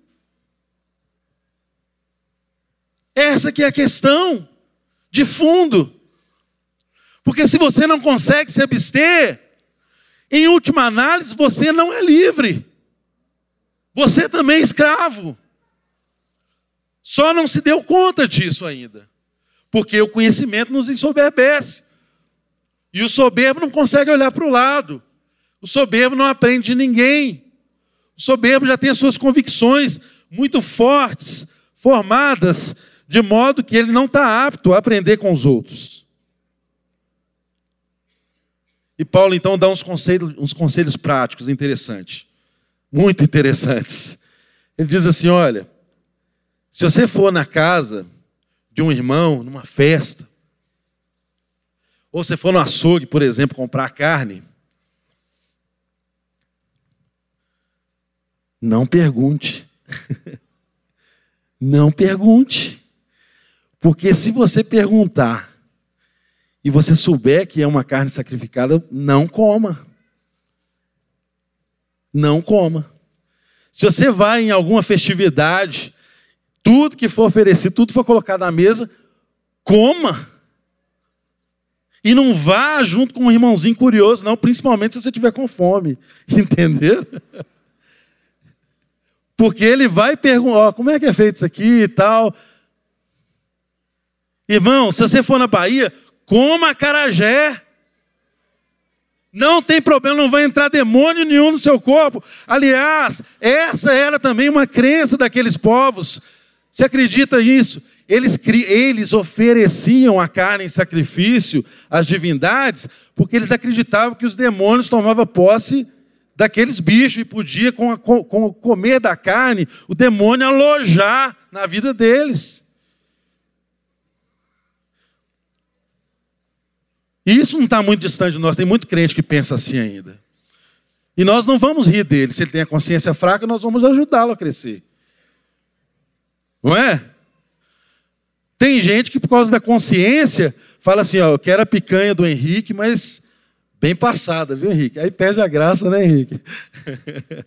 Essa que é a questão de fundo. Porque se você não consegue se abster, em última análise, você não é livre. Você também é escravo. Só não se deu conta disso ainda. Porque o conhecimento nos ensoberbece. E o soberbo não consegue olhar para o lado. O soberbo não aprende de ninguém. O soberbo já tem as suas convicções muito fortes, formadas de modo que ele não está apto a aprender com os outros. E Paulo então dá uns conselhos, uns conselhos práticos interessantes, muito interessantes. Ele diz assim: olha, se você for na casa de um irmão, numa festa, ou você for no açougue, por exemplo, comprar carne, não pergunte. não pergunte. Porque se você perguntar e você souber que é uma carne sacrificada, não coma. Não coma. Se você vai em alguma festividade, tudo que for oferecido, tudo for colocado na mesa, coma. E não vá junto com um irmãozinho curioso, não, principalmente se você tiver com fome. Entendeu? Porque ele vai perguntar, oh, como é que é feito isso aqui e tal. Irmão, se você for na Bahia, coma carajé. Não tem problema, não vai entrar demônio nenhum no seu corpo. Aliás, essa era também uma crença daqueles povos. Você acredita nisso? Eles, eles ofereciam a carne em sacrifício às divindades, porque eles acreditavam que os demônios tomavam posse daqueles bichos e podia, com, a, com, com comer da carne, o demônio alojar na vida deles. E isso não está muito distante de nós, tem muito crente que pensa assim ainda. E nós não vamos rir dele. Se ele tem a consciência fraca, nós vamos ajudá-lo a crescer. Não é? Tem gente que, por causa da consciência, fala assim: ó, eu quero a picanha do Henrique, mas bem passada, viu, Henrique? Aí perde a graça, né, Henrique?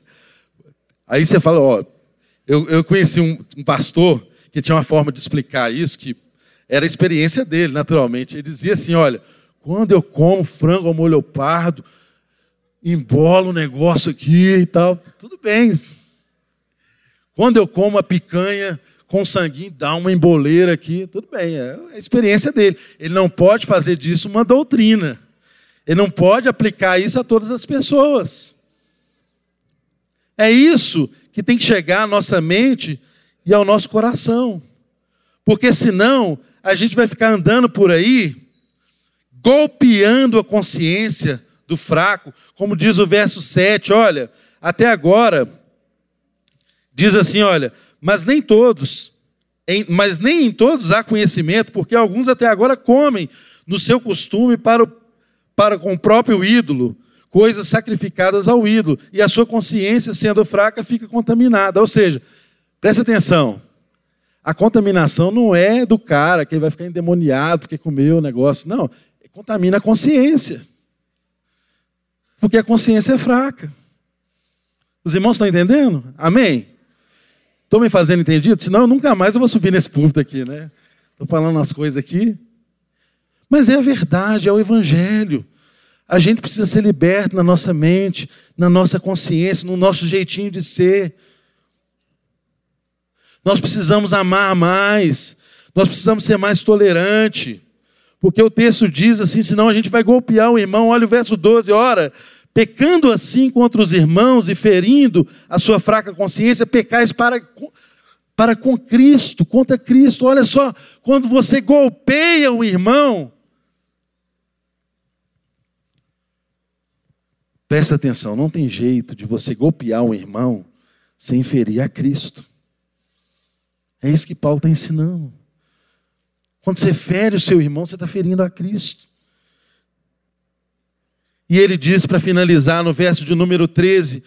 Aí você fala: ó, eu, eu conheci um, um pastor que tinha uma forma de explicar isso, que era a experiência dele, naturalmente. Ele dizia assim: olha, quando eu como frango ao molho pardo, embola o negócio aqui e tal. Tudo bem. Quando eu como a picanha com sanguinho, dá uma emboleira aqui. Tudo bem, é a experiência dele. Ele não pode fazer disso uma doutrina. Ele não pode aplicar isso a todas as pessoas. É isso que tem que chegar à nossa mente e ao nosso coração. Porque senão a gente vai ficar andando por aí, golpeando a consciência do fraco, como diz o verso 7, olha, até agora, diz assim: olha, mas nem todos, em, mas nem em todos há conhecimento, porque alguns até agora comem no seu costume para, o, para com o próprio ídolo, coisas sacrificadas ao ídolo, e a sua consciência, sendo fraca, fica contaminada. Ou seja, preste atenção, a contaminação não é do cara que vai ficar endemoniado porque comeu o negócio, não, contamina a consciência. Porque a consciência é fraca. Os irmãos estão entendendo? Amém? Estão me fazendo entendido? Senão nunca mais eu vou subir nesse púlpito aqui, né? Estou falando umas coisas aqui. Mas é a verdade, é o Evangelho. A gente precisa ser liberto na nossa mente, na nossa consciência, no nosso jeitinho de ser. Nós precisamos amar mais, nós precisamos ser mais tolerante. Porque o texto diz assim: senão a gente vai golpear o irmão. Olha o verso 12: ora, pecando assim contra os irmãos e ferindo a sua fraca consciência, pecais para, para com Cristo, contra Cristo. Olha só, quando você golpeia o irmão, presta atenção, não tem jeito de você golpear o irmão sem ferir a Cristo. É isso que Paulo está ensinando. Quando você fere o seu irmão, você está ferindo a Cristo. E ele diz para finalizar no verso de número 13: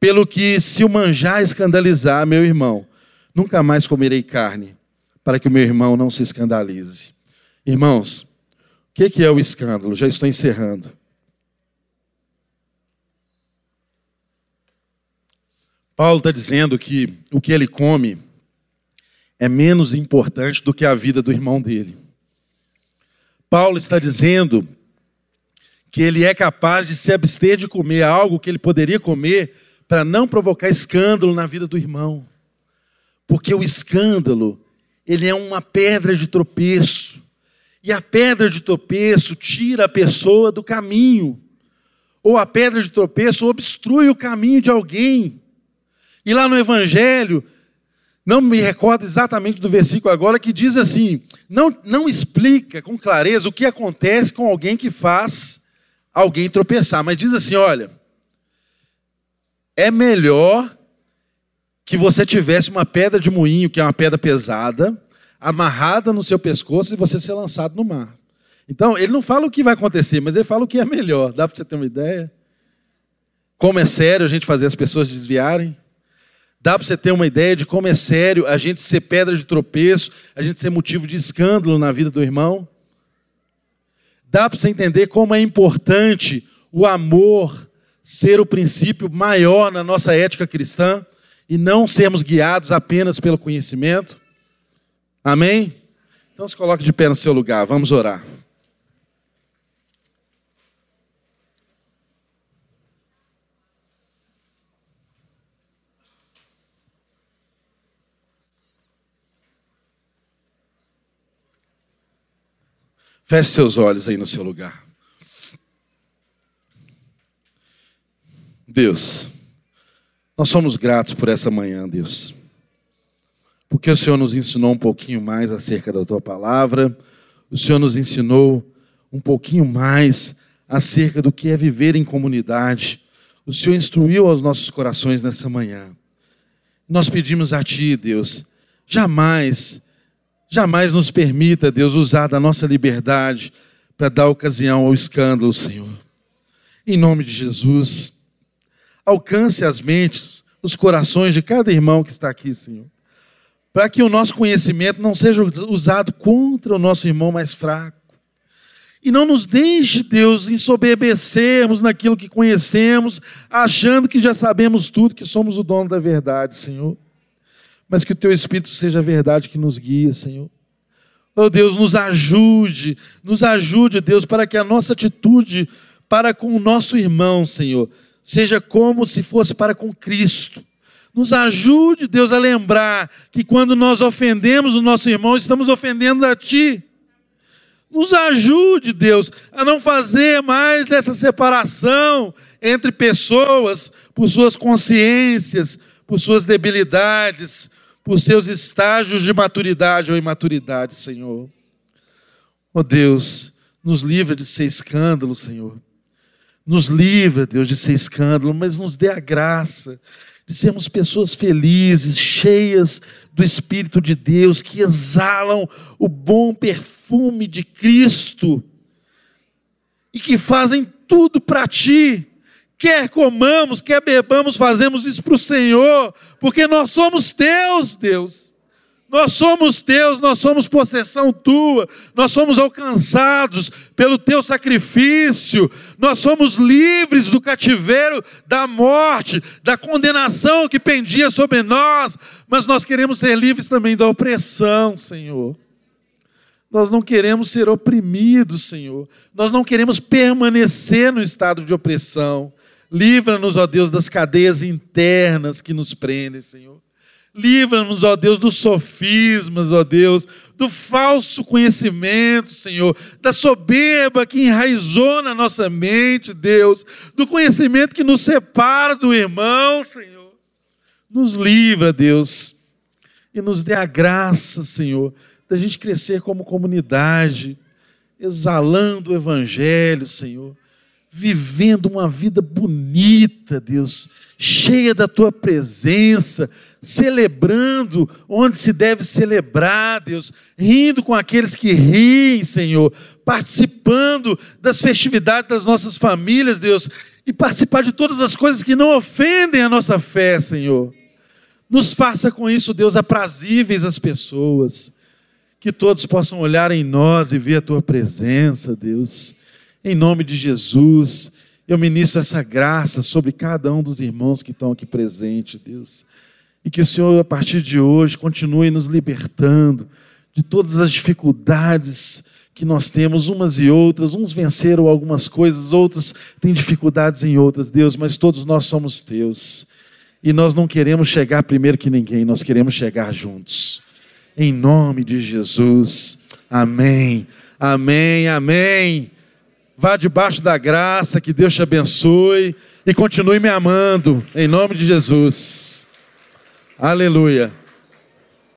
Pelo que se o manjar escandalizar meu irmão, nunca mais comerei carne, para que o meu irmão não se escandalize. Irmãos, o que é o escândalo? Já estou encerrando. Paulo está dizendo que o que ele come é menos importante do que a vida do irmão dele. Paulo está dizendo que ele é capaz de se abster de comer algo que ele poderia comer para não provocar escândalo na vida do irmão. Porque o escândalo, ele é uma pedra de tropeço. E a pedra de tropeço tira a pessoa do caminho. Ou a pedra de tropeço obstrui o caminho de alguém. E lá no Evangelho, não me recordo exatamente do versículo agora, que diz assim: não, não explica com clareza o que acontece com alguém que faz alguém tropeçar, mas diz assim: olha, é melhor que você tivesse uma pedra de moinho, que é uma pedra pesada, amarrada no seu pescoço e você ser lançado no mar. Então, ele não fala o que vai acontecer, mas ele fala o que é melhor. Dá para você ter uma ideia? Como é sério a gente fazer as pessoas desviarem? Dá para você ter uma ideia de como é sério a gente ser pedra de tropeço, a gente ser motivo de escândalo na vida do irmão? Dá para você entender como é importante o amor ser o princípio maior na nossa ética cristã e não sermos guiados apenas pelo conhecimento? Amém? Então se coloque de pé no seu lugar, vamos orar. Feche seus olhos aí no seu lugar. Deus, nós somos gratos por essa manhã, Deus. Porque o Senhor nos ensinou um pouquinho mais acerca da tua palavra, o Senhor nos ensinou um pouquinho mais acerca do que é viver em comunidade. O Senhor instruiu aos nossos corações nessa manhã. Nós pedimos a Ti, Deus, jamais Jamais nos permita, Deus, usar da nossa liberdade para dar ocasião ao escândalo, Senhor. Em nome de Jesus, alcance as mentes, os corações de cada irmão que está aqui, Senhor, para que o nosso conhecimento não seja usado contra o nosso irmão mais fraco. E não nos deixe, Deus, ensoberbecermos naquilo que conhecemos, achando que já sabemos tudo, que somos o dono da verdade, Senhor. Mas que o Teu Espírito seja a verdade que nos guia, Senhor. Oh Deus, nos ajude, nos ajude, Deus, para que a nossa atitude para com o nosso irmão, Senhor, seja como se fosse para com Cristo. Nos ajude, Deus, a lembrar que quando nós ofendemos o nosso irmão, estamos ofendendo a Ti. Nos ajude, Deus, a não fazer mais essa separação entre pessoas por suas consciências, por suas debilidades, por seus estágios de maturidade ou imaturidade, Senhor. Oh Deus, nos livra de ser escândalo, Senhor. Nos livra, Deus, de ser escândalo, mas nos dê a graça de sermos pessoas felizes, cheias do Espírito de Deus, que exalam o bom perfume de Cristo e que fazem tudo para Ti. Quer comamos, quer bebamos, fazemos isso para o Senhor, porque nós somos Teus, Deus. Nós somos teus, nós somos possessão tua, nós somos alcançados pelo teu sacrifício, nós somos livres do cativeiro da morte, da condenação que pendia sobre nós, mas nós queremos ser livres também da opressão, Senhor. Nós não queremos ser oprimidos, Senhor. Nós não queremos permanecer no estado de opressão. Livra-nos, ó Deus, das cadeias internas que nos prendem, Senhor. Livra-nos, ó Deus, dos sofismas, ó Deus, do falso conhecimento, Senhor, da soberba que enraizou na nossa mente, Deus, do conhecimento que nos separa do irmão, Senhor. Nos livra, Deus, e nos dê a graça, Senhor, da gente crescer como comunidade, exalando o Evangelho, Senhor, vivendo uma vida bonita, Deus, cheia da tua presença, celebrando onde se deve celebrar, Deus, rindo com aqueles que riem, Senhor, participando das festividades das nossas famílias, Deus, e participar de todas as coisas que não ofendem a nossa fé, Senhor. Nos faça com isso, Deus, aprazíveis às pessoas, que todos possam olhar em nós e ver a tua presença, Deus em nome de Jesus, eu ministro essa graça sobre cada um dos irmãos que estão aqui presentes, Deus. E que o Senhor, a partir de hoje, continue nos libertando de todas as dificuldades que nós temos, umas e outras. Uns venceram algumas coisas, outros têm dificuldades em outras, Deus, mas todos nós somos teus. E nós não queremos chegar primeiro que ninguém, nós queremos chegar juntos. Em nome de Jesus. Amém. Amém. Amém. Vá debaixo da graça, que Deus te abençoe e continue me amando, em nome de Jesus. Aleluia.